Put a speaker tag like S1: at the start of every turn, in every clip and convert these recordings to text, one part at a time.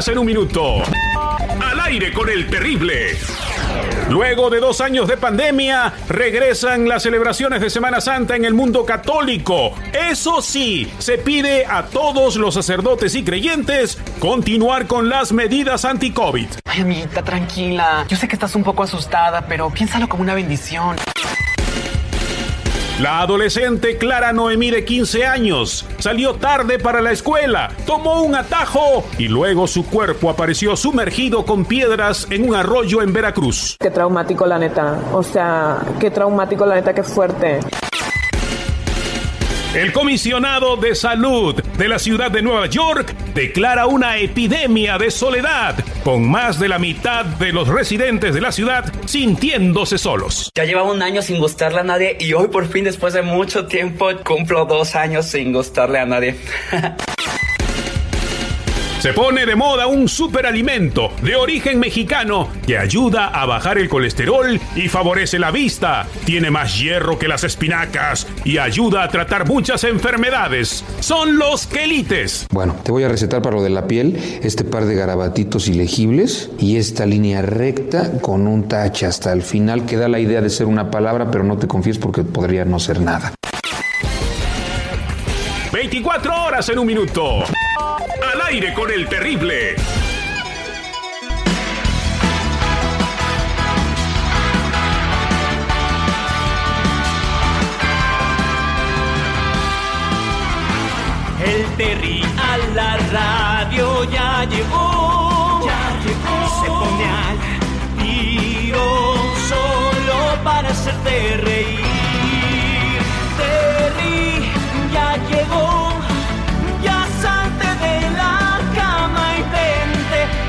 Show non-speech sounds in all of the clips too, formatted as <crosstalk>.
S1: 24 horas en un minuto. Al aire con el terrible. Luego de dos años de pandemia, regresan las celebraciones de Semana Santa en el mundo católico. Eso sí, se pide a todos los sacerdotes y creyentes continuar con las medidas anti-COVID.
S2: Ay, amiguita, tranquila. Yo sé que estás un poco asustada, pero piénsalo como una bendición.
S1: La adolescente Clara Noemí de 15 años salió tarde para la escuela, tomó un atajo y luego su cuerpo apareció sumergido con piedras en un arroyo en Veracruz.
S3: Qué traumático la neta, o sea, qué traumático la neta, qué fuerte.
S1: El comisionado de salud de la ciudad de Nueva York declara una epidemia de soledad, con más de la mitad de los residentes de la ciudad sintiéndose solos.
S2: Ya llevaba un año sin gustarle a nadie y hoy por fin después de mucho tiempo cumplo dos años sin gustarle a nadie. <laughs>
S1: Se pone de moda un superalimento de origen mexicano que ayuda a bajar el colesterol y favorece la vista. Tiene más hierro que las espinacas y ayuda a tratar muchas enfermedades. Son los quelites.
S4: Bueno, te voy a recetar para lo de la piel este par de garabatitos ilegibles y esta línea recta con un tache hasta el final que da la idea de ser una palabra, pero no te confíes porque podría no ser nada.
S1: 24 horas en un minuto. Aire con el terrible.
S5: El Terry a la radio ya llegó. Ya llegó. Se pone al tiro solo para hacerte reír.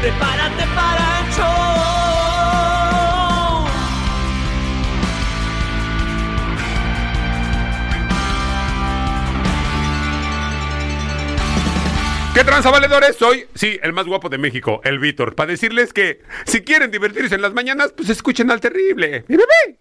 S5: Prepárate para el show.
S6: ¿Qué tranza, valedores? Soy, sí, el más guapo de México, el Víctor. Para decirles que si quieren divertirse en las mañanas, pues escuchen al terrible. ¡Mi bebé!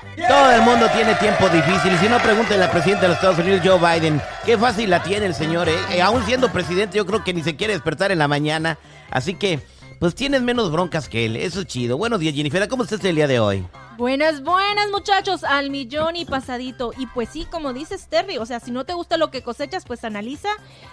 S7: Todo el mundo tiene tiempo difícil. Si no, pregúntenle al presidente de los Estados Unidos, Joe Biden. Qué fácil la tiene el señor, ¿eh? Eh, Aún siendo presidente, yo creo que ni se quiere despertar en la mañana. Así que, pues tienes menos broncas que él. Eso es chido. Buenos días, Jennifer. ¿Cómo estás el día de hoy?
S8: Buenas, buenas muchachos, al millón y pasadito. Y pues sí, como dices Terry, o sea, si no te gusta lo que cosechas, pues analiza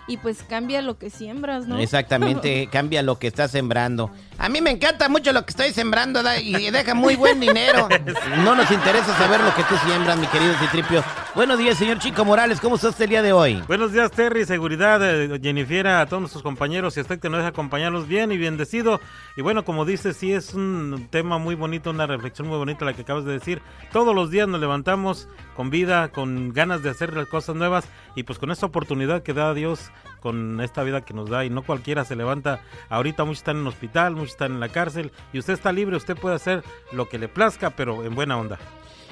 S8: y pues cambia lo que siembras, ¿no?
S7: Exactamente, <laughs> cambia lo que estás sembrando. A mí me encanta mucho lo que estoy sembrando y deja muy buen dinero. <laughs> No nos interesa saber lo que tú siembras, mi querido Citripio. Buenos días, señor Chico Morales. ¿Cómo estás el día de hoy?
S9: Buenos días, Terry. Seguridad, eh, Jennifer, a todos nuestros compañeros y a usted que nos deja acompañarnos bien y bendecido. Y bueno, como dices, sí es un tema muy bonito, una reflexión muy bonita la que acabas de decir. Todos los días nos levantamos con vida, con ganas de hacer las cosas nuevas y pues con esta oportunidad que da Dios con esta vida que nos da y no cualquiera se levanta. Ahorita muchos están en el hospital, muchos están en la cárcel y usted está libre, usted puede hacer lo que le plazca, pero en buena onda.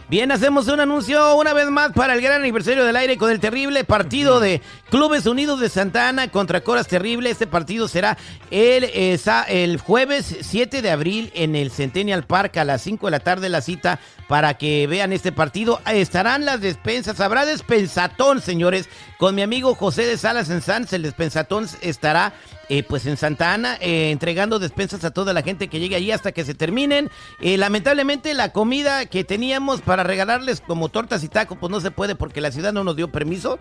S7: Bien, hacemos un anuncio una vez más para el gran aniversario del aire con el terrible partido de Clubes Unidos de Santa Ana contra Coras Terrible. Este partido será el, eh, el jueves 7 de abril en el Centennial Park a las 5 de la tarde la cita para que vean este partido. Estarán las despensas, habrá despensatón, señores, con mi amigo José de Salas en Sanz. El despensatón estará eh, pues en Santa Ana, eh, entregando despensas a toda la gente que llegue allí hasta que se terminen. Eh, lamentablemente la comida que teníamos para regalarles como tortas y tacos, pues no se puede porque la ciudad no nos dio permiso.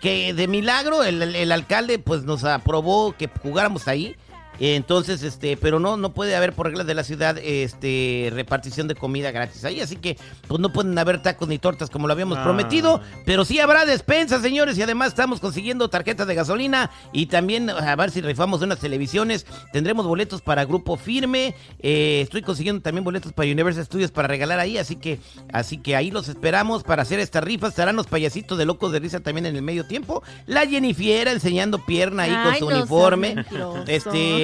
S7: Que de milagro el, el- el alcalde pues nos aprobó que jugáramos ahí. Entonces, este, pero no, no puede haber por reglas de la ciudad, este, repartición de comida gratis ahí, así que, pues no pueden haber tacos ni tortas como lo habíamos
S9: Ah.
S7: prometido, pero sí habrá despensa, señores, y además estamos consiguiendo tarjetas de gasolina y también a ver si rifamos unas televisiones, tendremos boletos para Grupo Firme, eh, estoy consiguiendo también boletos para Universal Studios para regalar ahí, así que, así que ahí los esperamos para hacer esta rifa, estarán los payasitos de locos de risa también en el medio tiempo, la Jennifiera enseñando pierna ahí con su
S8: no
S7: uniforme, este,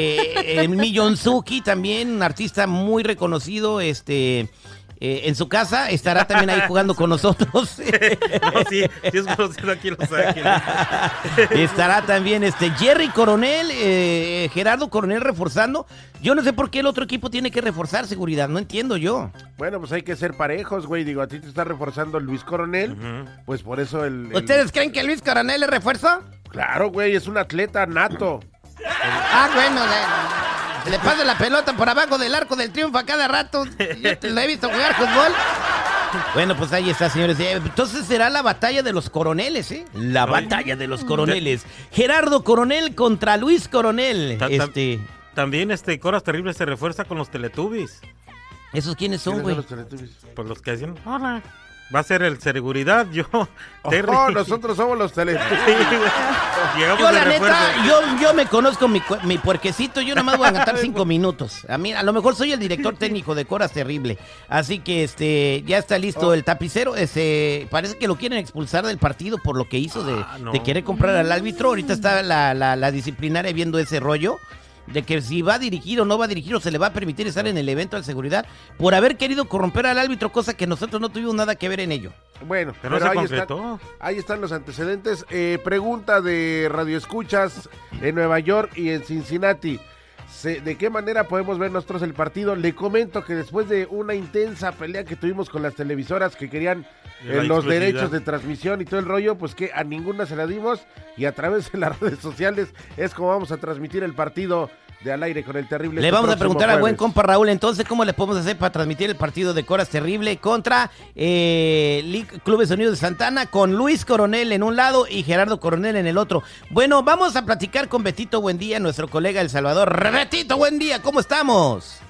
S7: el Millonzuki también, un artista muy reconocido, este, eh, en su casa estará también ahí jugando con nosotros. <laughs>
S9: No, sí, sí es conocido aquí Los Ángeles. <laughs>
S7: Estará también este Jerry Coronel, eh, Gerardo Coronel reforzando. Yo no sé por qué el otro equipo tiene que reforzar seguridad, no entiendo yo.
S10: Bueno, pues hay que ser parejos, güey. Digo, a ti te está reforzando Luis Coronel. Pues por eso el. el-
S7: ¿Ustedes creen que Luis Coronel es refuerzo?
S10: Claro, güey, es un atleta nato.
S7: Ah, bueno, le, le pasa la pelota por abajo del arco del triunfo a cada rato. Yo te lo he visto jugar fútbol. Bueno, pues ahí está, señores. Eh, Entonces será la batalla de los coroneles, ¿eh? La batalla de los coroneles. Gerardo Coronel contra Luis Coronel.
S9: Ta- ta-
S7: Este,
S9: También este Coras Terribles se refuerza con los Teletubbies.
S7: ¿Esos quiénes son,
S10: ¿Quiénes
S7: güey?
S10: son los Teletubbies?
S9: Pues los que hacen. Hola. Va a ser el seguridad, yo. <laughs> Terry.
S10: Oh, nosotros somos los Teletubbies. <laughs>
S9: Sí,
S7: Yo, la neta, yo, yo me conozco mi, cue- mi puerquecito, yo nomás voy a aguantar cinco minutos. A mí, a lo mejor soy el director técnico de Coras Terrible. Así que este, ya está listo
S10: Oh.
S7: el tapicero. Ese, parece que lo quieren expulsar del partido por lo que hizo de,
S9: Ah, no.
S7: de querer comprar al árbitro. Ahorita está la, la- la disciplinaria viendo ese rollo. De que si va a dirigir o no va a dirigir o se le va a permitir estar en el evento de seguridad por haber querido corromper al árbitro, cosa que nosotros no tuvimos nada que ver en ello.
S10: Bueno,
S9: Pero no se
S10: ahí,
S9: concretó.
S10: están, ahí están los antecedentes. Eh, pregunta de Radio Escuchas en Nueva York y en Cincinnati. Se- ¿De qué manera podemos ver nosotros el partido? Le comento que después de una intensa pelea que tuvimos con las televisoras que querían eh, los derechos de transmisión y todo el rollo, pues que a ninguna se la dimos y a través de las <laughs> redes sociales es como vamos a transmitir el partido de al aire con el terrible.
S7: Le
S10: este
S7: vamos a preguntar al buen
S10: jueves.
S7: compa Raúl entonces cómo le podemos hacer para transmitir el partido de Coras Terrible contra eh, Clubes Unidos de Santana con Luis Coronel en un lado y Gerardo Coronel en el otro. Bueno, vamos a platicar con Betito Buendía, nuestro colega El Salvador. Betito, buen día, ¿cómo estamos?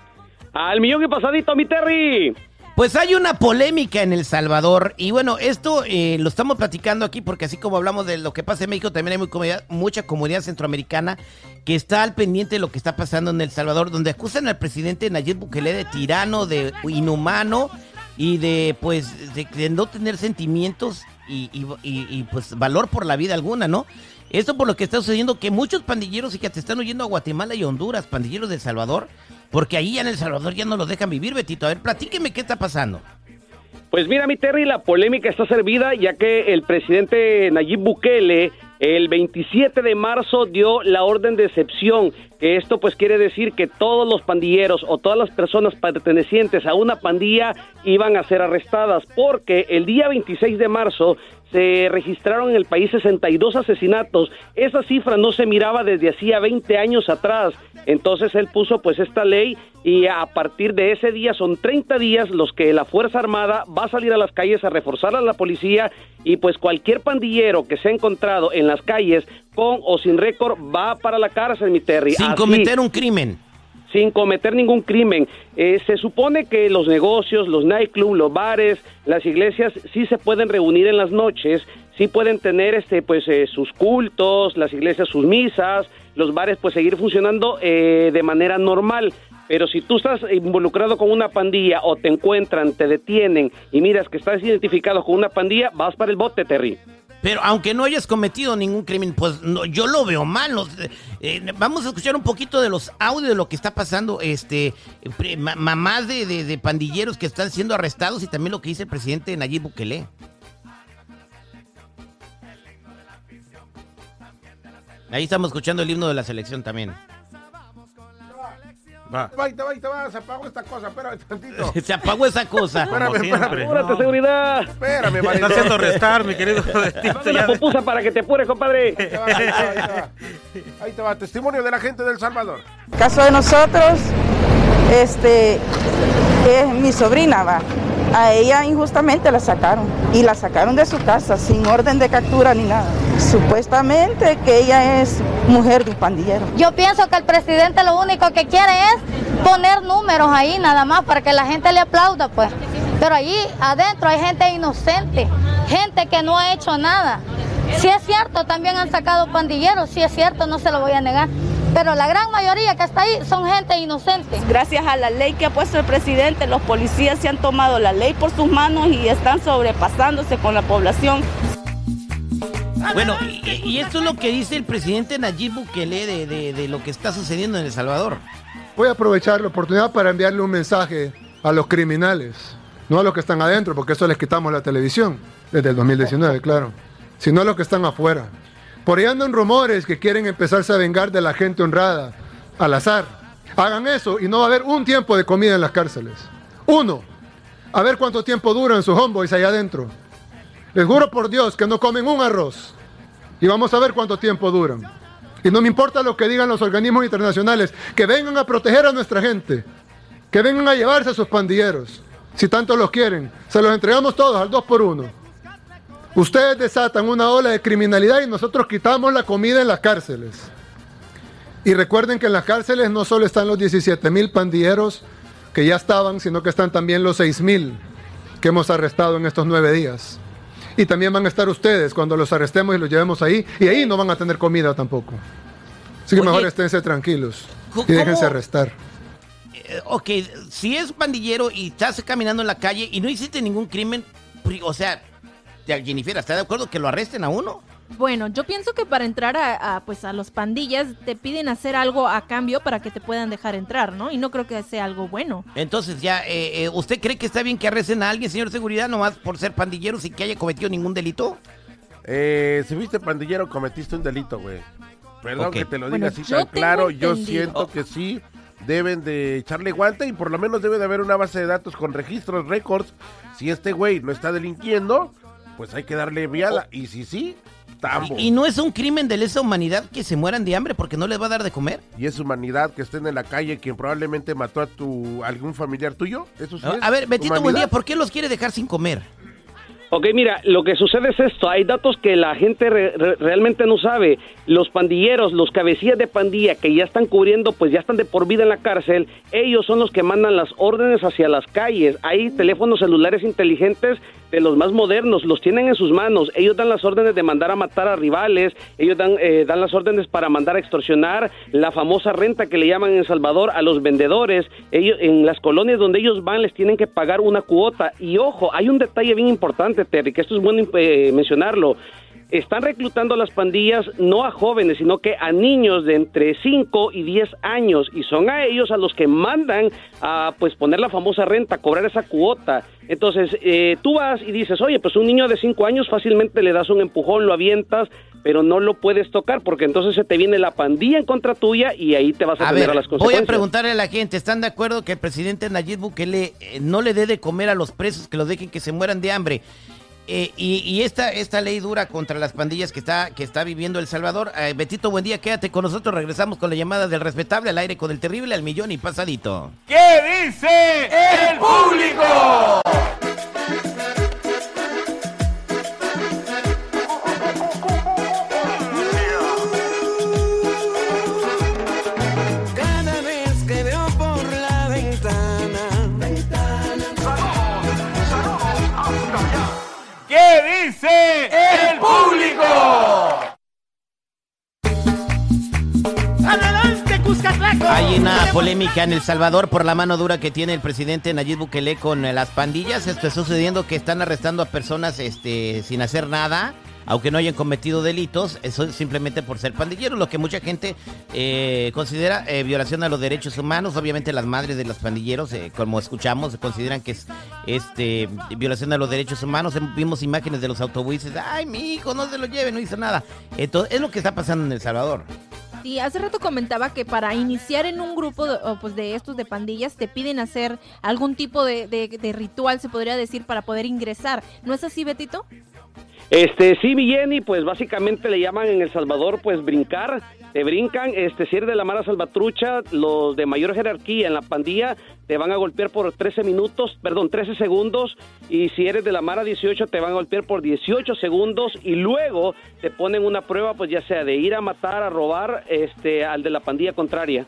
S11: Al millón y pasadito, mi Terry.
S7: Pues hay una polémica en El Salvador y bueno, esto eh, lo estamos platicando aquí porque así como hablamos de lo que pasa en México, también hay muy comunidad- mucha comunidad centroamericana que está al pendiente de lo que está pasando en El Salvador, donde acusan al presidente Nayib Bukele de tirano, de inhumano y de pues de, de no tener sentimientos y, pues valor por la vida alguna, ¿no? Esto por lo que está sucediendo que muchos pandilleros y que te están huyendo a Guatemala y Honduras, pandilleros de El Salvador, porque ahí en El Salvador ya no los dejan vivir, Betito. A ver, platíqueme qué está pasando.
S11: Pues mira, mi Terry, la polémica está servida ya que el presidente Nayib Bukele el 27 de marzo dio la orden de excepción, que esto pues quiere decir que todos los pandilleros o todas las personas pertenecientes a una pandilla iban a ser arrestadas, porque el día 26 de marzo se registraron en el país 62 asesinatos. Esa cifra no se miraba desde hacía 20 años atrás. Entonces él puso pues esta ley y a partir de ese día son 30 días los que la Fuerza Armada va a salir a las calles a reforzar a la policía y pues cualquier pandillero que se ha encontrado en las calles con o sin récord va para la cárcel, mi Terry.
S7: Sin
S11: Así
S7: cometer un crimen.
S11: Sin cometer ningún crimen. Eh, se supone que los negocios, los nightclubs, los bares, las iglesias sí se pueden reunir en las noches, sí pueden tener este pues eh, sus cultos, las iglesias sus misas, los bares pues seguir funcionando eh, de manera normal. Pero si tú estás involucrado con una pandilla o te encuentran, te detienen y miras que estás identificado con una pandilla, vas para el bote, Terry.
S7: Pero aunque no hayas cometido ningún crimen, pues no, yo lo veo mal. Eh, vamos a escuchar un poquito de los audios de lo que está pasando. Este, pre- ma- mamás de- de pandilleros que están siendo arrestados y también lo que dice el presidente Nayib Bukele. Ahí estamos escuchando el himno de la selección también.
S9: Va.
S10: Va, ahí te va, ahí te va, se apagó esta cosa, espérame tantito. <laughs>
S7: Se apagó esa cosa.
S10: Espérame,
S9: Como
S10: espérame.
S9: siempre.
S11: ¡Apúrate,
S9: No.
S11: seguridad!
S10: Espérame,
S9: Está
S10: Marito.
S9: haciendo restar, mi querido.
S11: Dame una pupusa para que te apures, compadre.
S10: Ahí te va, ahí te va, ahí te va. Ahí te va, testimonio de la gente del Salvador.
S12: caso de nosotros, este, es mi sobrina, va. A ella injustamente la sacaron y la sacaron de su casa sin orden de captura ni nada. Supuestamente que ella es mujer de un pandillero.
S13: Yo pienso que el presidente lo único que quiere es poner números ahí nada más para que la gente le aplauda, pues. Pero allí adentro hay gente inocente, gente que no ha hecho nada. Si es cierto, también han sacado pandilleros, si es cierto, no se lo voy a negar. Pero la gran mayoría que está ahí son gente inocente.
S14: Gracias a la ley que ha puesto el presidente, los policías se han tomado la ley por sus manos y están sobrepasándose con la población.
S7: Bueno, y, y esto es lo que dice el presidente Nayib Bukele de, de- de lo que está sucediendo en El Salvador.
S15: Voy a aprovechar la oportunidad para enviarle un mensaje a los criminales, no a los que están adentro, porque eso les quitamos la televisión, desde el 2019, claro, sino a los que están afuera. Por ahí andan rumores que quieren empezarse a vengar de la gente honrada, al azar. Hagan eso y no va a haber un tiempo de comida en las cárceles. Uno. A ver cuánto tiempo duran sus homeboys allá adentro. Les juro por Dios que no comen un arroz. Y vamos a ver cuánto tiempo duran. Y no me importa lo que digan los organismos internacionales, que vengan a proteger a nuestra gente, que vengan a llevarse a sus pandilleros, si tanto los quieren. Se los entregamos todos al dos por uno. Ustedes desatan una ola de criminalidad y nosotros quitamos la comida en las cárceles. Y recuerden que en las cárceles no solo están los 17 mil pandilleros que ya estaban, sino que están también los 6 mil que hemos arrestado en estos nueve días. Y también van a estar ustedes cuando los arrestemos y los llevemos ahí. Y ahí no van a tener comida tampoco. Así que
S7: Oye,
S15: mejor esténse tranquilos
S7: ¿cómo-
S15: y déjense arrestar.
S7: Eh, ok, si es pandillero y estás caminando en la calle y no hiciste ningún crimen, o sea, Jennifer, ¿está de acuerdo que lo arresten a uno?
S8: Bueno, yo pienso que para entrar a, a, pues a los pandillas te piden hacer algo a cambio para que te puedan dejar entrar, ¿no? Y no creo que sea algo bueno.
S7: Entonces ya, eh, eh, ¿usted cree que está bien que arresten a alguien, señor seguridad, nomás por ser pandillero sin que haya cometido ningún delito?
S10: Eh, si fuiste pandillero, cometiste un delito, güey. Perdón que te lo
S7: Bueno,
S10: diga así
S7: yo
S10: tan claro. Yo siento que sí deben de echarle guante y por lo menos debe de haber una base de datos con registros, récords. Si este güey no está delinquiendo, pues hay que darle viada. Y si sí, tambo.
S7: ¿Y no es un crimen de lesa humanidad que se mueran de hambre porque no les va a dar de comer?
S10: Y es humanidad que estén en la calle quien probablemente mató a tu algún familiar tuyo. Eso sí es
S7: A ver, Betito, buen
S10: humanidad.
S7: día, ¿por qué los quiere dejar sin comer?
S11: Ok, mira, lo que sucede es esto, hay datos que la gente re- re- realmente no sabe. Los pandilleros, los cabecillas de pandilla que ya están cubriendo, pues ya están de por vida en la cárcel, ellos son los que mandan las órdenes hacia las calles. Hay teléfonos celulares inteligentes de los más modernos, los tienen en sus manos. Ellos dan las órdenes de mandar a matar a rivales, ellos dan, eh, dan las órdenes para mandar a extorsionar, la famosa renta que le llaman en Salvador a los vendedores. Ellos, en las colonias donde ellos van les tienen que pagar una cuota. Y ojo, hay un detalle bien importante, Terry, esto es bueno eh, mencionarlo. Están reclutando a las pandillas no a jóvenes, sino que a niños de entre 5 y 10 años y son a ellos a los que mandan a pues poner la famosa renta, cobrar esa cuota. Entonces, eh, tú vas y dices, oye, pues un niño de 5 años fácilmente le das un empujón, lo avientas, pero no lo puedes tocar porque entonces se te viene la pandilla en contra tuya y ahí te vas a,
S7: A
S11: tener
S7: ver,
S11: a las
S7: voy
S11: consecuencias.
S7: a preguntarle a la gente, ¿están de acuerdo que el presidente Nayib Bukele eh, no le dé de comer a los presos, que los dejen que se mueran de hambre? Eh, y esta, esta ley dura contra las pandillas que está, que está viviendo El Salvador. Eh, Betito, buen día, quédate con nosotros. Regresamos con la llamada del respetable al aire con el terrible al millón y pasadito.
S5: ¿Qué dice el público?
S7: Hay una polémica en El Salvador por la mano dura que tiene el presidente Nayib Bukele con eh, las pandillas. Esto está sucediendo que están arrestando a personas este, sin hacer nada, aunque no hayan cometido delitos, eso es simplemente por ser pandilleros, lo que mucha gente eh, considera eh, violación a los derechos humanos. Obviamente las madres de los pandilleros, eh, como escuchamos, consideran que es este violación a los derechos humanos. Vimos imágenes de los autobuses, ay, mi hijo, no se lo lleve, no hizo nada. Entonces, es lo que está pasando en El Salvador.
S8: Sí, hace rato comentaba que para iniciar en un grupo de, pues de estos de pandillas te piden hacer algún tipo de, de- de ritual, se podría decir, para poder ingresar. ¿No es así, Betito?
S11: Este, sí, mi pues básicamente le llaman en El Salvador, pues brincar, te brincan, este, si eres de la Mara Salvatrucha, los de mayor jerarquía en la pandilla te van a golpear por 13 minutos, perdón, 13 segundos, y si eres de la Mara 18 te van a golpear por 18 segundos, y luego te ponen una prueba, pues ya sea de ir a matar, a robar, este, al de la pandilla contraria.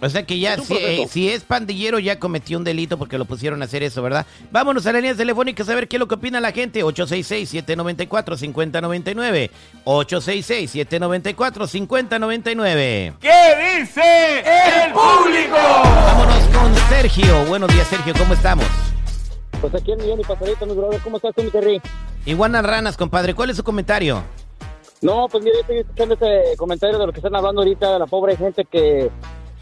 S7: O sea que ya,
S11: Es
S7: si, eh, si es pandillero, ya cometió un delito porque lo pusieron a hacer eso, ¿verdad? Vámonos a las líneas telefónicas a ver qué es lo que opina la gente. 866-794-5099. 866-794-5099.
S5: ¿Qué dice el público?
S7: Vámonos con Sergio. Buenos días, Sergio. ¿Cómo estamos?
S16: Pues aquí en Millón y Pasadito, mi brother. ¿Cómo estás tú, mi Terry?
S7: Iguanas ranas, compadre. ¿Cuál es su comentario?
S16: No, pues mire, estoy escuchando ese comentario de lo que están hablando ahorita de la pobre gente que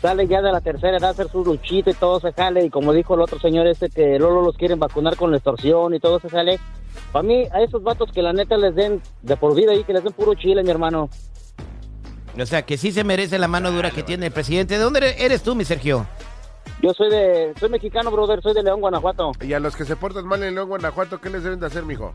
S16: sale ya de la tercera edad a hacer su luchita y todo se jale. Y como dijo el otro señor este que Lolo los quieren vacunar con la extorsión y todo se jale. Para mí, a esos vatos que la neta les den de por vida ahí, que les den puro chile, mi hermano.
S7: O sea, que sí se merece la mano dura que tiene el presidente. ¿De dónde eres- eres tú, mi Sergio?
S16: Yo soy de, soy mexicano, brother, soy de León, Guanajuato.
S10: Y a los que se portan mal en León, Guanajuato, ¿qué les deben de hacer, mijo?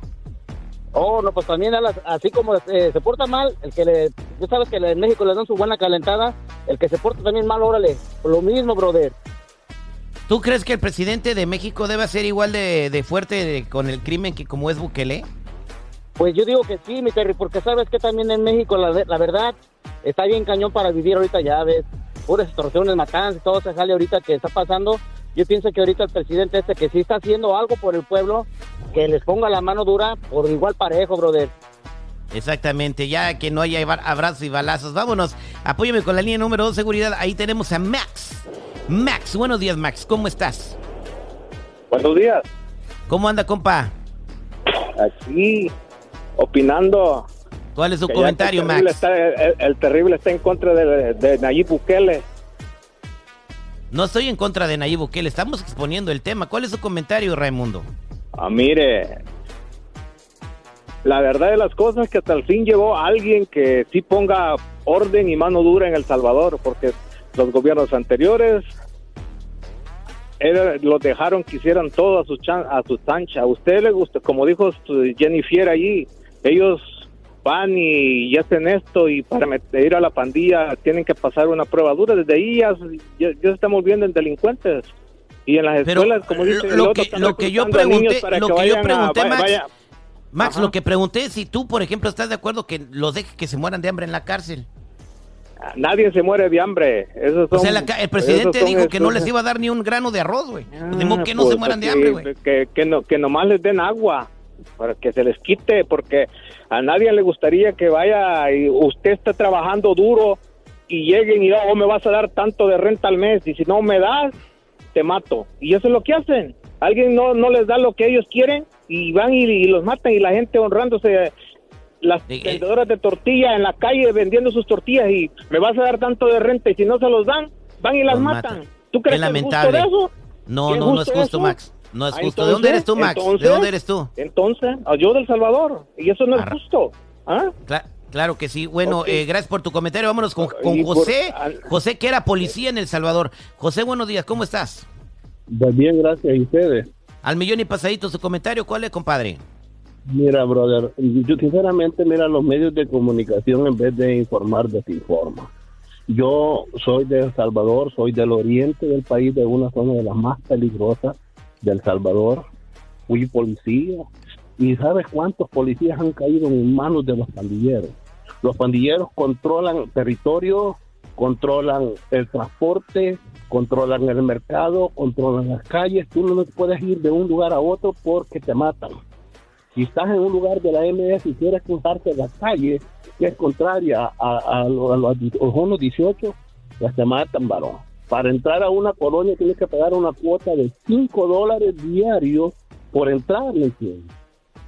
S16: Oh, no, pues también a las- así como eh, se porta mal, el que le, tú sabes que en México les dan su buena calentada, el que se porta también mal, órale, lo mismo, brother.
S7: ¿Tú crees que el presidente de México debe ser igual de, de fuerte de- con el crimen que como es Bukele?
S16: Pues yo digo que sí, mi Terry, porque sabes que también en México la, la verdad está bien cañón para vivir ahorita ya, ves, puras extorsiones, matanzas, todo ese jale ahorita que está pasando. Yo pienso que ahorita el presidente este que sí está haciendo algo por el pueblo, que les ponga la mano dura por igual parejo, brother.
S7: Exactamente, ya que no haya abrazos y balazos. Vámonos, apóyame con la línea número 2 seguridad. Ahí tenemos a Max. Max, buenos días, Max. ¿Cómo estás?
S17: Buenos días.
S7: ¿Cómo anda, compa?
S17: Aquí, opinando.
S7: ¿Cuál es su
S17: que
S7: comentario,
S17: el terrible
S7: Max?
S17: está- el, el terrible está en contra de, de Nayib Bukele.
S7: No estoy en contra de Nayib Bukele, estamos exponiendo el tema. ¿Cuál es su comentario, Raimundo?
S17: Ah, mire, la verdad de las cosas es que hasta el fin llegó alguien que sí ponga orden y mano dura en El Salvador, porque los gobiernos anteriores era- los dejaron que hicieran todo a su, chan- a su chancha. A usted le gusta, como dijo Jennifer allí, ellos van y, y hacen esto y para met- ir a la pandilla tienen que pasar una prueba dura. Desde ahí ya, ya, ya se están volviendo en delincuentes. Y en las
S7: Pero
S17: escuelas, como dice
S7: lo,
S17: el
S7: lo que,
S17: están
S7: lo que yo
S17: a
S7: pregunté, lo
S17: que
S7: que yo
S17: a-
S7: pregunté,
S17: vaya-
S7: Max,
S17: vaya-
S7: Max, lo que pregunté es si tú, por ejemplo, estás de acuerdo que los dejes que se mueran de hambre en la cárcel.
S17: Nadie se muere de hambre. Esos
S7: O
S17: son-
S7: sea, la ca- el presidente dijo que no les iba a dar ni un grano de arroz, güey. De modo que no
S17: Pues,
S7: se mueran de hambre, güey.
S17: Que, que, no, que nomás les den agua para que se les quite, porque a nadie le gustaría que vaya y usted está trabajando duro y lleguen y oh, me vas a dar tanto de renta al mes y si no me das, te mato. Y eso es lo que hacen. Alguien no, no les da lo que ellos quieren y van y, y los matan y la gente honrándose las
S7: Eh,
S17: vendedoras de tortilla en la calle vendiendo sus tortillas y me vas a dar tanto de renta y si no se los dan, van y las matan.
S7: matan.
S17: ¿Tú crees
S7: Es
S17: que es justo de eso?
S7: No,
S17: ¿Qué
S7: no, no es justo,
S17: eso?
S7: Max. No es
S17: Ah,
S7: justo. ¿De dónde eres tú, Max?
S17: entonces,
S7: ¿De dónde eres tú?
S17: Entonces, ah, yo del Salvador. Y eso no es justo. ¿Ah?
S7: Cla- claro que sí. Bueno, eh, gracias por tu comentario. Vámonos con, con
S17: Y por-
S7: José.
S17: al-
S7: José, que era policía en El Salvador. José, buenos días. ¿Cómo estás?
S18: Pues bien, gracias. ¿Y ustedes?
S7: Al millón y pasadito su comentario. ¿Cuál es, compadre?
S18: Mira, brother, yo sinceramente, mira, los medios de comunicación en vez de informar, desinforman. Yo soy de El Salvador, soy del oriente del país, de una zona de las más peligrosas de El Salvador. Fui policía y ¿sabes cuántos policías han caído en manos de los pandilleros? Los pandilleros controlan territorio, controlan el transporte, controlan el mercado, controlan las calles. Tú no puedes ir de un lugar a otro porque te matan. Si estás en un lugar de la MS y quieres cruzarte la calle, que es contraria a, a, a los ojonos 18, ya te matan, varón. Para entrar a una colonia tienes que pagar una cuota de 5 dólares diarios por entrar, ¿me entiendes?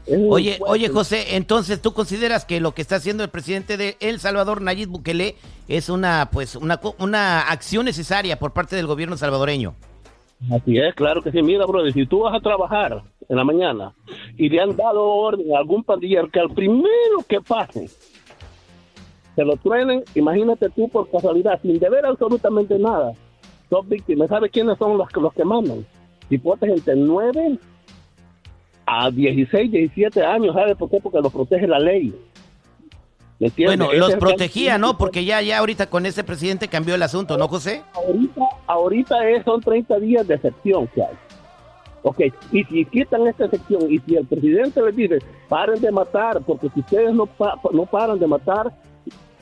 S7: Oye,
S18: fuerte.
S7: oye, José, entonces tú consideras que lo que está haciendo el presidente de El Salvador, Nayib Bukele, es una, pues, una, una acción necesaria por parte del gobierno salvadoreño.
S18: Así es, claro que sí. Mira, brother, si tú vas a trabajar en la mañana y le han dado orden a algún pandillero que al primero que pase se lo truenen, imagínate tú por casualidad, sin deber absolutamente nada, sos víctima. ¿Sabes quiénes son los que, los que mandan? Hipotes entre 9 a 16, 17 años, ¿sabe por qué? Porque los protege la ley.
S7: Bueno,
S18: Ese
S7: los protegía, ¿no? Porque ya, ya ahorita con ese presidente cambió el asunto, ¿no, José?
S18: Ahorita, ahorita es, son 30 días de excepción que hay. Ok, y si quitan esta excepción y si el presidente les dice, paren de matar, porque si ustedes no, pa- no paran de matar,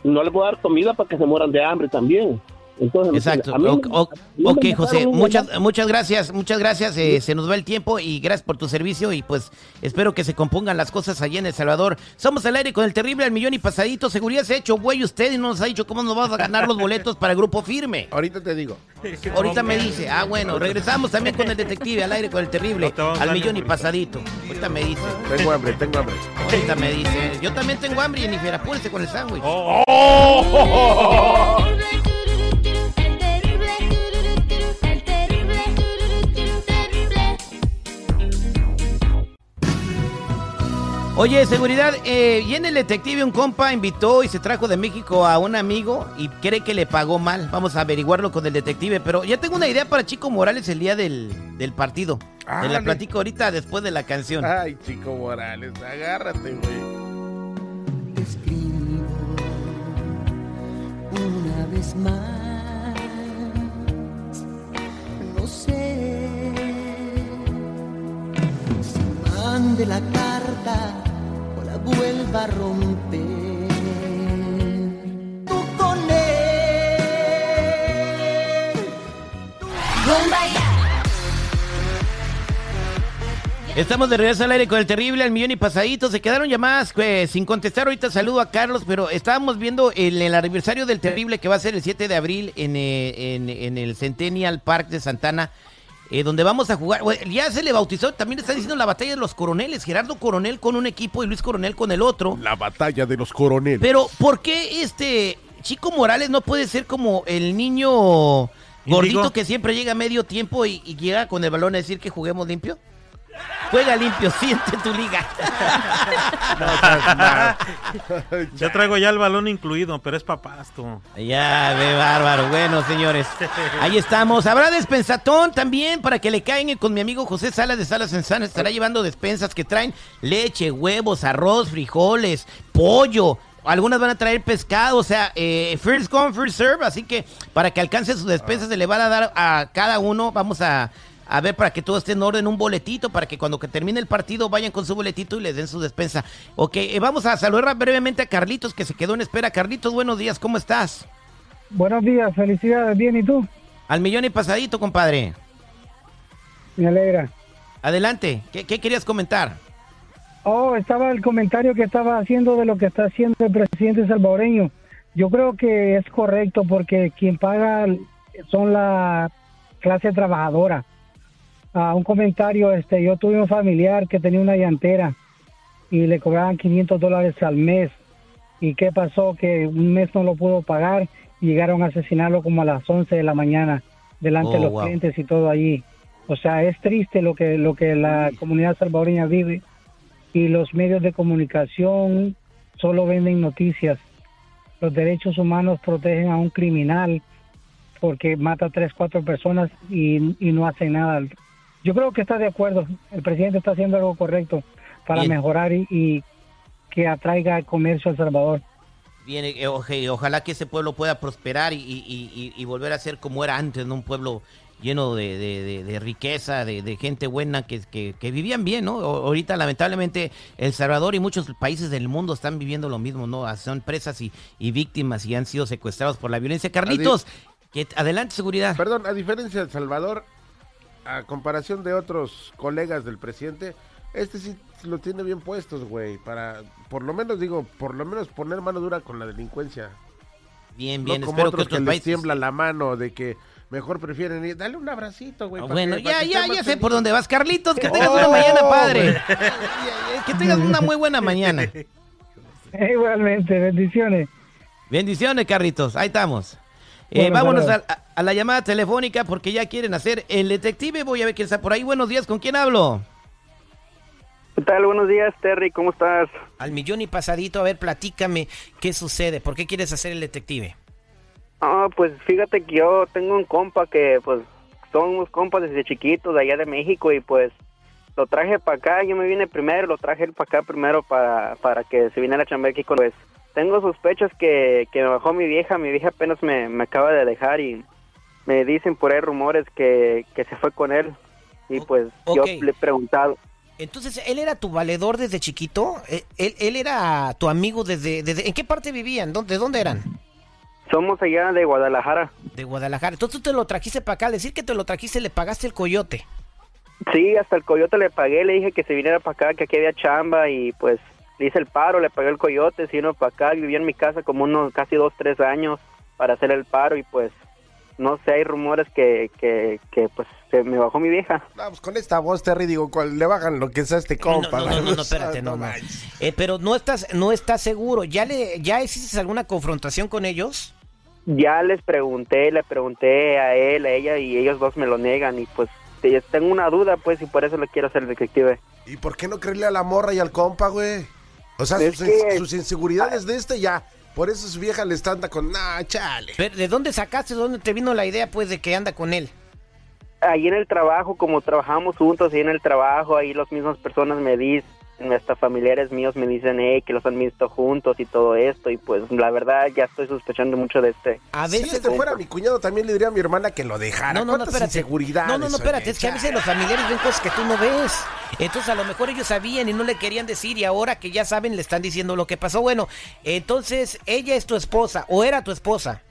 S18: no les voy a dar comida para que se mueran de hambre también. Entonces, ¿me
S7: Exacto.
S18: mí-
S7: O- o- ok, José, muchas, muchas gracias, muchas gracias. eh, se nos va el tiempo y gracias por tu servicio y pues espero que se compongan las cosas allí en El Salvador. Somos al aire con el terrible al millón y pasadito. Seguridad se ha hecho güey usted y no nos ha dicho cómo nos vamos a ganar los boletos para el grupo firme.
S10: Ahorita te digo. <laughs>
S7: Ahorita me dice, ah bueno, regresamos también con el detective al aire con el terrible al millón y pasadito. Ahorita me dice.
S10: Tengo hambre, tengo hambre.
S7: Ahorita me dice. Yo también tengo hambre, Jennifer. Apúrese con el sándwich. Oye, seguridad, eh, y en el detective un compa invitó y se trajo de México a un amigo y cree que le pagó mal. Vamos a averiguarlo con el detective, pero ya tengo una idea para Chico Morales el día del, del partido. Te la platico ahorita después de la canción.
S10: Ay, chico Morales, agárrate, güey.
S19: una vez más. No sé si mande la carta vuelva a romper. Tú con él.
S7: Estamos de regreso al aire con el terrible al millón y pasadito. Se quedaron llamadas eh, sin contestar. Ahorita saludo a Carlos, pero estábamos viendo el, el aniversario del terrible que va a ser el 7 de abril en, eh, en- en el Centennial Park de Santana. Eh, donde vamos a jugar, Bueno, ya se le bautizó, también está diciendo la batalla de los coroneles, Gerardo Coronel con un equipo y Luis Coronel con el otro.
S10: La batalla de los coroneles.
S7: Pero, ¿por qué este Chico Morales no puede ser como el niño gordito que siempre llega a medio tiempo y, y llega con el balón a decir que juguemos limpio? Juega limpio, <laughs> siente tu liga. <laughs>
S9: Yo traigo ya el balón incluido, pero es para pasto.
S7: Ya, ve bárbaro. Bueno, señores, ahí estamos. Habrá despensatón también para que le caigan con mi amigo José Salas de Salas en San. Estará llevando despensas que traen leche, huevos, arroz, frijoles, pollo. Algunas van a traer pescado, o sea, eh, first come, first serve. Así que para que alcance sus despensas, se le van a dar a cada uno. Vamos a, a ver para que todo esté en orden, un boletito, para que cuando que termine el partido vayan con su boletito y les den su despensa. Ok, eh, vamos a saludar brevemente a Carlitos, que se quedó en espera. Carlitos, buenos días, ¿cómo estás?
S20: Buenos días, felicidades, bien, ¿y tú?
S7: Al millón y pasadito, compadre.
S20: Me alegra.
S7: Adelante, ¿qué, qué querías comentar?
S20: Oh, estaba el comentario que estaba haciendo de lo que está haciendo el presidente salvadoreño. Yo creo que es correcto porque quien paga son la clase trabajadora. Ah, un comentario, este, yo tuve un familiar que tenía una llantera y le cobraban 500 dólares al mes. ¿Y qué pasó? Que un mes no lo pudo pagar y llegaron a asesinarlo como a las 11 de la mañana delante
S7: Oh,
S20: de los
S7: wow.
S20: clientes y todo allí. O sea, es triste lo que, lo que la comunidad salvadoreña vive y los medios de comunicación solo venden noticias. Los derechos humanos protegen a un criminal porque mata a tres, cuatro personas y, y no hace nada. Yo creo que está de acuerdo. El presidente está haciendo algo correcto para
S7: Bien.
S20: mejorar y, y que atraiga el comercio a El Salvador.
S7: Bien, eh, oje- ojalá que ese pueblo pueda prosperar y, y- y- y volver a ser como era antes, ¿no? Un pueblo lleno de, de- de- de riqueza, de, de gente buena, que, que- que vivían bien, ¿no? O- ahorita, lamentablemente, El Salvador y muchos países del mundo están viviendo lo mismo, ¿no? Ah, Son presas y, y víctimas y han sido secuestrados por la violencia. Carlitos, que, adelante, seguridad.
S10: Perdón, a diferencia de El Salvador, a comparación de otros colegas del presidente, este sí lo tiene bien puestos, güey, para, por lo menos digo, por lo menos poner mano dura con la delincuencia.
S7: Bien,
S10: No
S7: bien,
S10: como
S7: espero que
S10: otros que,
S7: otros
S10: les
S7: países...
S10: tiembla la mano de que mejor prefieren ir, dale un abracito, güey.
S7: Ah, Bueno,
S10: que-
S7: ya,
S10: que
S7: ya, ya sé
S10: feliz.
S7: por dónde vas, Carlitos. Que tengas
S10: Oh,
S7: una mañana padre. <laughs> Que tengas una muy buena mañana.
S20: Igualmente, bendiciones.
S7: Bendiciones, Carlitos. Ahí estamos. Eh,
S20: Bueno,
S7: vámonos a, a- a la llamada telefónica porque ya quieren hacer el detective. Voy a ver quién está por ahí. Buenos días, ¿con quién hablo?
S21: ¿Qué tal? Buenos días, Terry, ¿cómo estás?
S7: Al millón y pasadito, a ver, platícame qué sucede. ¿Por qué quieres hacer el detective?
S21: Ah, pues fíjate que yo tengo un compa que, pues, somos compas desde chiquitos de allá de México y pues lo traje para acá, yo me vine primero, lo traje él para acá primero para, para que se viniera a chambear aquí con pues tengo sospechas que, que me bajó mi vieja, mi vieja apenas me, me acaba de dejar y me dicen por ahí rumores que, que se fue con él y pues yo le he preguntado.
S22: Entonces, ¿él era tu valedor desde chiquito? ¿Él, él, él era tu amigo desde, desde... ¿En qué parte vivían? ¿Dónde, ¿De dónde eran?
S21: Somos allá de Guadalajara.
S22: De Guadalajara. Entonces tú te lo trajiste para acá. Al decir que te lo trajiste, le pagaste el coyote.
S21: Sí, hasta el coyote le pagué, le dije que se viniera para acá, que aquí había chamba y pues le hice el paro, le pagué el coyote, se vino para acá, vivía en mi casa como unos casi dos, tres años para hacer el paro y pues no sé, hay rumores que, que, que pues se me bajó mi vieja.
S10: No, pues con esta voz, Terry, digo, cual- le bajan lo que sea este compa.
S22: No, no, no, no, <laughs> espérate, no, no. Eh, pero no estás, no estás seguro. ¿Ya le, ya hiciste alguna confrontación con ellos?
S21: Ya les pregunté, le pregunté a él, a ella y ellos dos me lo niegan y pues te- tengo una duda pues y por eso le quiero hacer detective.
S10: ¿Y por qué no creerle a la morra y al compa, güey? O sea,
S21: Es
S10: sus,
S21: que-
S10: sus inseguridades de este ya. Por eso su vieja le está anda con, nah, chale.
S22: Pero, ¿De dónde sacaste, de dónde te vino la idea, pues, de que anda con él?
S21: Ahí en el trabajo, como trabajamos juntos, ahí en el trabajo, ahí las mismas personas me dicen, hasta familiares míos me dicen eh, que los han visto juntos y todo esto y pues la verdad ya estoy sospechando mucho de este.
S22: A
S10: Si este fuera mi cuñado, también le diría a mi hermana que lo dejara.
S22: No, no, no,
S10: ¿Cuántas
S22: espérate.
S10: inseguridades,
S22: No, no, no, espérate, es que a veces los familiares ven cosas que tú no ves. Entonces a lo mejor ellos sabían y no le querían decir y ahora que ya saben le están diciendo lo que pasó. Bueno, entonces ella es tu esposa o era tu esposa.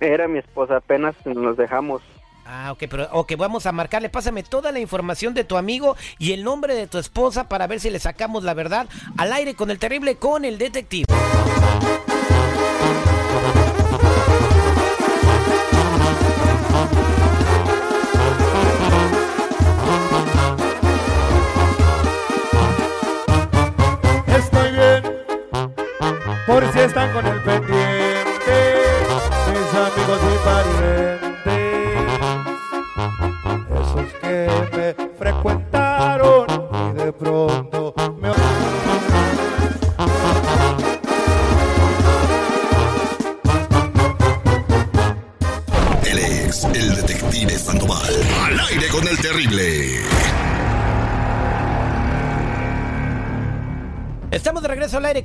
S21: Era mi esposa, apenas nos dejamos.
S22: Ah, ok, pero ok, vamos a marcarle. Pásame toda la información de tu amigo y el nombre de tu esposa para ver si le sacamos la verdad al aire con el terrible con el detective.
S5: Estoy bien, por si están con el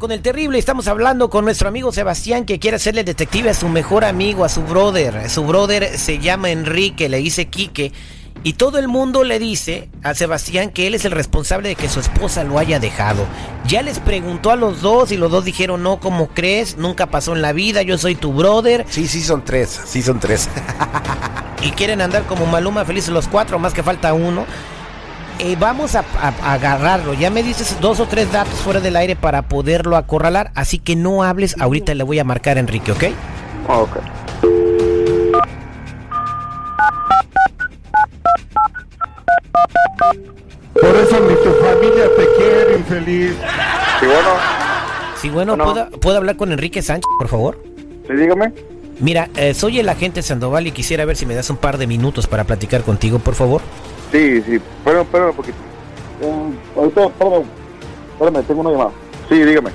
S23: con el terrible.
S22: Estamos hablando con nuestro amigo Sebastián que quiere hacerle detective a su mejor amigo, a su brother. Su brother se llama Enrique, le dice Quique. Y todo el mundo le dice a Sebastián que él es el responsable de que su esposa lo haya dejado. Ya les preguntó a los dos y los dos dijeron, no, ¿cómo crees? Nunca pasó en la vida, yo soy tu brother.
S10: Sí, sí son tres, sí son tres.
S22: y quieren andar como Maluma felices los cuatro, más que falta uno. Eh, vamos a, a- a agarrarlo. Ya me dices dos o tres datos fuera del aire para poderlo acorralar. Así que no hables. Ahorita le voy a marcar a Enrique, ¿ok?
S21: Ok.
S5: Por eso ni tu familia te quiere, infeliz.
S21: Sí, bueno.
S22: Sí, bueno, ¿puedo, ¿puedo hablar con Enrique Sánchez, por favor?
S21: Sí, dígame.
S22: Mira, eh, soy el agente Sandoval y quisiera ver si me das un par de minutos para platicar contigo, por favor.
S24: Sí, sí, espérame, espérame un poquito. Um, ahorita, espérame, espérame, tengo una llamada. Sí, dígame.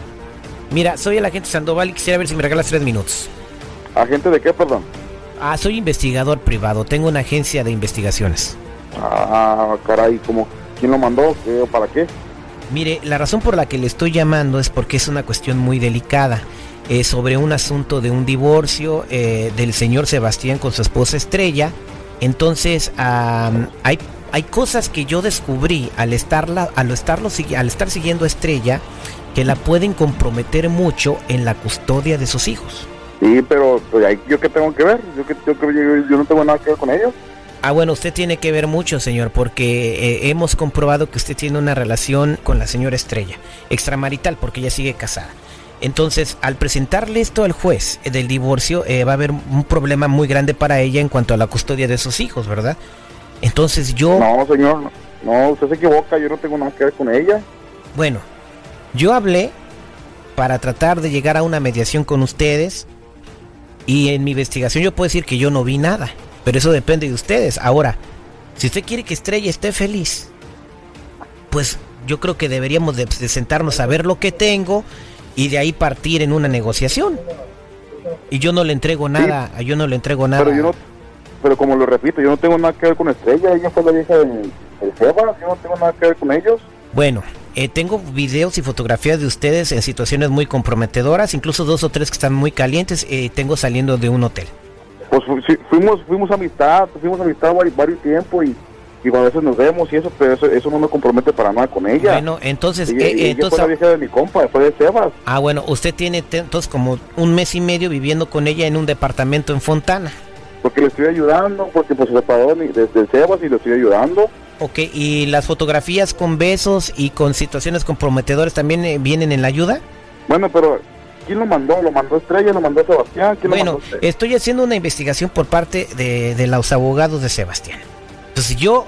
S22: Mira, soy el agente Sandoval y quisiera ver si me regalas tres minutos.
S24: ¿Agente de qué, perdón?
S22: Ah, soy investigador privado. Tengo una agencia de investigaciones.
S24: Ah, caray, ¿cómo? ¿Quién lo mandó? ¿Qué, ¿Para qué?
S22: Mire, la razón por la que le estoy llamando es porque es una cuestión muy delicada. eh, sobre un asunto de un divorcio eh, del señor Sebastián con su esposa Estrella. Entonces, am, hay, hay cosas que yo descubrí al, estarla, al, estarlo, al estar siguiendo a Estrella que la pueden comprometer mucho en la custodia de sus hijos.
S24: Sí, pero pues, ¿yo qué tengo que ver? Yo, que- yo, yo- yo no tengo nada que ver con ellos.
S22: Ah, bueno, usted tiene que ver mucho, señor, porque eh, hemos comprobado que usted tiene una relación con la señora Estrella, extramarital, porque ella sigue casada. Entonces, al presentarle esto al juez eh, del divorcio, eh, va a haber un problema muy grande para ella en cuanto a la custodia de sus hijos, ¿verdad? Entonces yo...
S24: No, señor, no, usted se equivoca, yo no tengo nada que ver con ella.
S22: Bueno, yo hablé para tratar de llegar a una mediación con ustedes y en mi investigación yo puedo decir que yo no vi nada, pero eso depende de ustedes. Ahora, si usted quiere que Estrella esté feliz, pues yo creo que deberíamos de, de sentarnos a ver lo que tengo y de ahí partir en una negociación. Y yo no le entrego nada, yo no le entrego nada.
S24: Pero yo no, pero como lo repito, yo no tengo nada que ver con Estrella, ella fue la vieja de, el Sebas, yo no tengo nada que ver con ellos.
S22: Bueno, eh, tengo videos y fotografías de ustedes en situaciones muy comprometedoras, incluso dos o tres que están muy calientes. eh, tengo saliendo de un hotel.
S24: Pues fuimos, fuimos amistad, fuimos amistad varios, varios tiempo y, y a veces nos vemos y eso, pero eso, eso no me compromete para nada con ella.
S22: Bueno, entonces,
S24: Ella-
S22: eh,
S24: ella
S22: entonces-
S24: fue la vieja de mi compa, fue de Sebas.
S22: Ah, bueno, usted tiene entonces como un mes y medio viviendo con ella en un departamento en Fontana.
S24: Porque le estoy ayudando, porque pues se separó de mi- de- del Sebas y le estoy ayudando.
S22: Ok, ¿y las fotografías con besos y con situaciones comprometedoras también eh, vienen en la ayuda?
S24: Bueno, pero ¿quién lo mandó? ¿Lo mandó Estrella? ¿Lo mandó Sebastián? ¿Quién lo
S22: Bueno,
S24: mandó usted?
S22: estoy haciendo una investigación por parte de, de los abogados de Sebastián. Entonces yo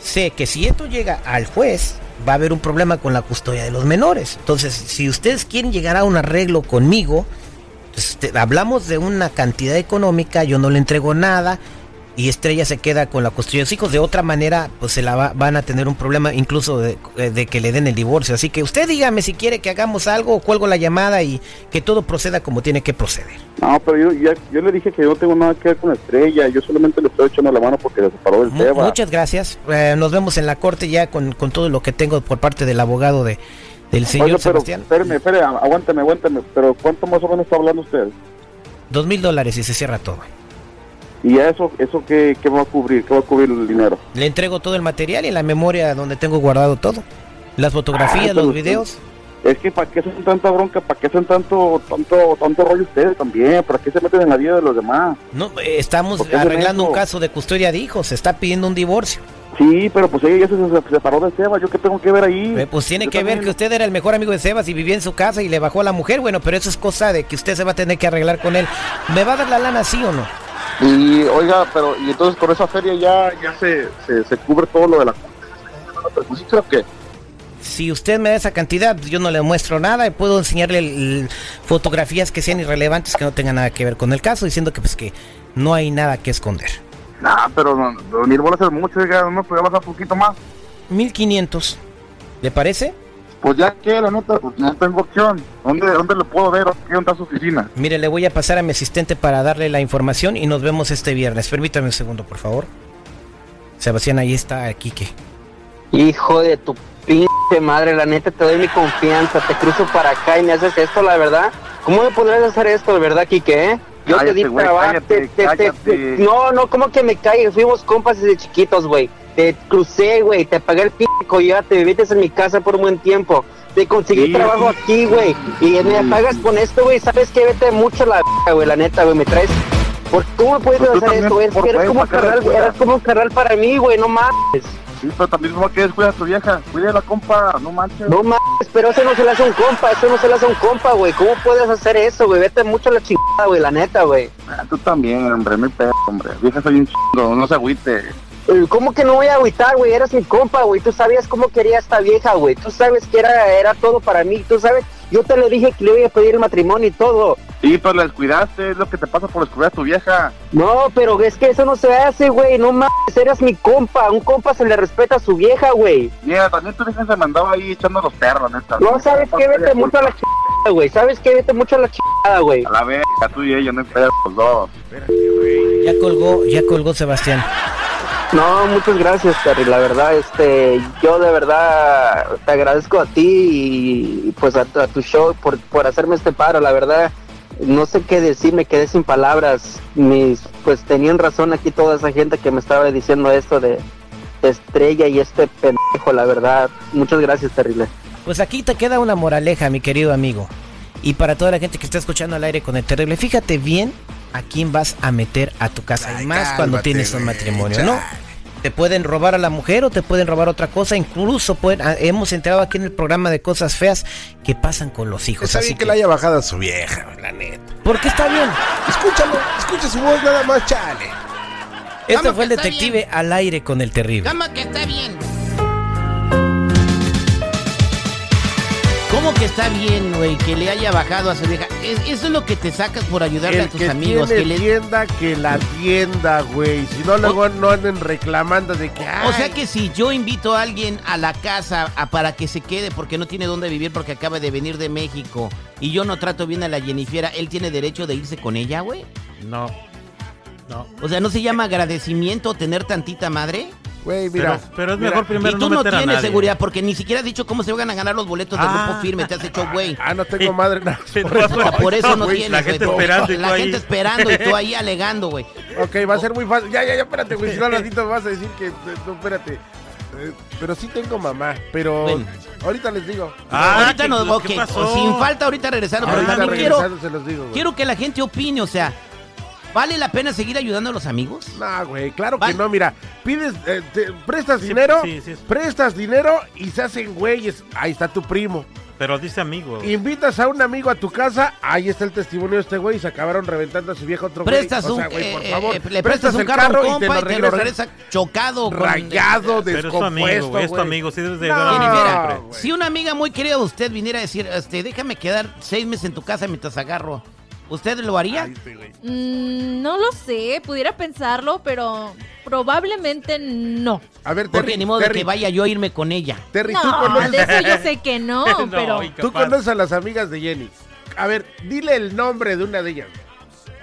S22: sé que si esto llega al juez, va a haber un problema con la custodia de los menores. Entonces, si ustedes quieren llegar a un arreglo conmigo, pues, te- hablamos de una cantidad económica, yo no le entrego nada y Estrella se queda con la custodia de los hijos. De otra manera, pues se la va- van a tener un problema incluso de, eh, de que le den el divorcio. Así que usted dígame si quiere que hagamos algo o cuelgo la llamada y que todo proceda como tiene que proceder.
S24: No, pero yo, ya- yo le dije que yo no tengo nada que ver con Estrella, yo solamente le estoy echando la mano porque se separó del Sebas.
S22: Muchas gracias. Eh, nos vemos en la corte ya con, con todo lo que tengo por parte del abogado de, del señor
S24: Oiga, pero,
S22: Sebastián.
S24: espéreme, espéreme, aguántame, aguántame, pero ¿cuánto más o menos está hablando usted?
S22: Dos mil dólares y se cierra todo.
S24: ¿Y eso, eso qué, qué va a cubrir? ¿Qué va a cubrir el dinero?
S22: Le entrego todo el material y la memoria donde tengo guardado todo. Las fotografías,
S24: Ah,
S22: los
S24: usted-
S22: videos.
S24: Es que ¿para qué hacen tanta bronca? ¿Para qué hacen tanto, tanto, tanto rollo ustedes también? ¿Para qué se meten en la vida de los demás?
S22: No, eh, estamos
S24: ¿Por qué hacen
S22: arreglando un caso de custodia de hijos. Se está pidiendo un divorcio.
S24: Sí, pero pues ella ya se, se separó de Sebas, ¿yo qué tengo que ver ahí?
S22: Eh, pues tiene
S24: Yo
S22: que ver que usted era el mejor amigo de Sebas y vivía en su casa y le bajó a la mujer. Bueno, pero eso es cosa de que usted se va a tener que arreglar con él. ¿Me va a dar la lana sí o no?
S24: Y oiga, pero y entonces con esa feria ya, ya se, se, se cubre todo lo de la... Pues sí creo que...
S22: Si usted me da esa cantidad, yo no le muestro nada y puedo enseñarle el- fotografías que sean irrelevantes, que no tengan nada que ver con el caso, diciendo que pues que no hay nada que esconder.
S24: Nah, pero no, no, mil bolas es mucho, oiga, no podía bajar un poquito más.
S22: 1500. ¿Le parece?
S24: Pues ya que, la neta, pues no tengo opción. ¿Dónde, dónde lo puedo ver? ¿Aquí dónde está su oficina?
S22: Mire, le voy a pasar a mi asistente para darle la información y nos vemos este viernes. Permítame un segundo, por favor. Sebastián, ahí está Quique.
S21: Hijo de tu pinche madre, la neta te doy mi confianza, te cruzo para acá y me haces esto, la verdad. ¿Cómo me podrías hacer esto, de verdad, Quique? eh? Yo
S24: Cállate,
S21: te di trabajo,
S24: cállate,
S21: te- te- te-. No, no, ¿cómo que me caigas? Fuimos compas desde chiquitos, güey. Te crucé, güey, te pagué el pinche coyote, viviste en mi casa por un buen tiempo. Te conseguí
S24: Sí,
S21: trabajo aquí, güey. Y me pagas con esto, güey. ¿Sabes qué? Vete mucho la güey, la neta, güey. Me traes... ¿Por ¿Cómo puedes
S24: Pues
S21: hacer esto, güey? Que como
S24: que
S21: eres como un carnal para mí, güey, no mames.
S24: Sí, pero también no que descuida a tu vieja. Cuide a la compa, no manches.
S21: No mames, pero eso no se le hace un compa, eso no se le hace un compa, güey. ¿Cómo puedes hacer eso, güey? Vete mucho a la chingada, güey, la neta, güey.
S24: Ah, tú también, hombre, hay pedo, hombre. Vieja soy un chingo, no se agüite.
S21: Eh, ¿Cómo que no voy a agüitar, güey? Eras mi compa, güey. Tú sabías cómo quería esta vieja, güey. Tú sabes que era, era todo para mí. Tú sabes, yo te le dije que le iba a pedir el matrimonio y todo.
S24: Sí, pero la descuidaste, es lo que te pasa por descuidar a tu vieja.
S21: No, pero es que eso no se hace, güey. No mames, eras mi compa. Un compa se le respeta a su vieja, güey.
S24: Mira, también tu vieja se mandaba ahí echando los perros, neta.
S21: No, ¿sabes qué? Vete mucho a la chingada, güey. ¿Sabes qué? Vete mucho a la chingada, güey.
S24: A la verga, tú y ella, no hay pedo, los dos.
S22: Ya colgó, ya colgó Sebastián.
S21: No, muchas gracias, Terry. La verdad, este, yo de verdad te agradezco a ti y pues a, a tu show por, por hacerme este paro. La verdad, no sé qué decir, me quedé sin palabras. Mis, pues tenían razón aquí toda esa gente que me estaba diciendo esto de, estrella y este pendejo, la verdad. Muchas gracias, Terrible.
S22: Pues aquí te queda una moraleja, mi querido amigo. Y para toda la gente que está escuchando al aire con el terrible, fíjate bien a quién vas a meter a tu casa. y más cuando tienes un matrimonio. ¿no? Te pueden robar a la mujer o te pueden robar otra cosa. Incluso pueden, ah, hemos enterado aquí en el programa de cosas feas que pasan con los hijos.
S10: Está
S22: Así
S10: bien que le haya bajado a su vieja, la neta.
S22: ¿Por qué está bien?
S10: Escúchalo, escucha su voz nada más, chale.
S22: Este fue el detective al aire con el terrible. ¿Cómo que está bien? ¿Cómo que está bien, güey, que le haya bajado a su vieja? Es- eso es lo que te sacas por ayudarle
S7: El
S22: a tus
S7: que
S22: amigos.
S7: tiene
S22: Que le...
S7: tienda, que la tienda, güey. Si no, luego no anden reclamando de que...
S22: O sea
S7: "Ay,
S22: que si yo invito a alguien a la casa a- para que se quede porque no tiene dónde vivir porque acaba de venir de México y yo no trato bien a la Jennifiera, ¿él tiene derecho de irse con ella, güey?
S9: No. No.
S22: O sea, ¿no se llama agradecimiento tener tantita madre?
S10: Güey, mira.
S9: Pero, pero es
S10: mira.
S9: mejor primero
S7: y tú
S9: no
S7: no,
S9: meter a
S7: tienes
S9: nadie.
S7: seguridad porque ni siquiera has dicho cómo se van a ganar los boletos del
S9: Ah.
S7: grupo firme. Te has hecho güey.
S10: Ah, no tengo madre. No, <laughs> por eso.
S7: Ah, Por eso no tienes,
S9: la
S7: güey,
S9: gente
S7: porque-
S9: esperando y
S7: La
S9: ahí.
S7: gente esperando y tú ahí <laughs> alegando, güey.
S10: Ok, va a ser muy fácil. Ya, ya, ya, espérate, güey. Si no, al ratito me vas a decir que. No, espérate. Eh, pero sí tengo mamá. Pero
S7: Bueno.
S10: ahorita les digo.
S9: Ah,
S7: ahorita
S9: ¿qué-
S7: no,
S9: qué
S7: ok,
S9: pasó?
S7: sin falta ahorita regresando, pero también quiero,
S10: regresando se los digo, güey.
S7: quiero que la gente opine, o sea, ¿vale la pena seguir ayudando a los amigos?
S10: No, güey, claro
S7: Vale.
S10: que no, mira, pides, eh, te- prestas dinero,
S9: sí, sí, sí.
S10: prestas dinero y se hacen güeyes, ahí está tu primo.
S9: Pero dice amigo.
S10: Invitas a un amigo a tu casa, ahí está el testimonio de este güey y se acabaron reventando a su viejo otro güey.
S7: Prestas un,
S10: güey, por
S7: eh,
S10: favor,
S7: eh, le prestas un carro, a un
S10: y
S7: compa y te lo regresa chocado. con-
S10: Rayado,
S9: Pero es tu
S10: descompuesto,
S9: amigo, güey, es tu
S10: güey.
S9: amigo. Sí debes de
S10: No,
S9: ayudar a
S7: Jennifer,
S9: siempre.
S10: güey.
S7: si una amiga muy querida de usted viniera a decir, este, déjame quedar seis meses en tu casa mientras agarro, ¿usted lo haría?
S8: Mm, no lo sé, pudiera pensarlo, pero probablemente no.
S10: A ver,
S7: Porque
S10: Terry,
S7: ni modo de que vaya yo a irme con ella.
S10: Terry, tú
S8: No,
S10: conoces,
S8: de eso yo <laughs> sé que no, <laughs>
S9: No,
S8: pero...
S10: tú conoces a las amigas de Jenny. A ver, dile el nombre de una de ellas.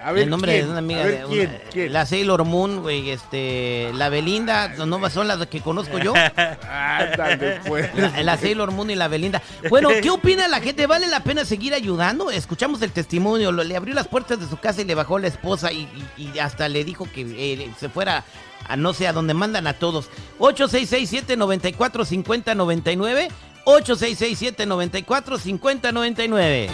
S10: A ver,
S7: el nombre
S10: ¿quién?
S7: de una amiga
S10: A ver,
S7: de una-
S10: ¿Quién?
S7: la Sailor Moon, güey, este, la Belinda, no, son las que conozco yo. <laughs>
S10: Ándale, pues.
S7: La, la Sailor Moon y la Belinda. Bueno, ¿qué <laughs> opina la gente? ¿Vale la pena seguir ayudando? Escuchamos el testimonio. lo- le abrió las puertas de su casa y le bajó la esposa y, y- y hasta le dijo que eh, se fuera a no sé a donde mandan a todos. 8667-945099. 8667-945099.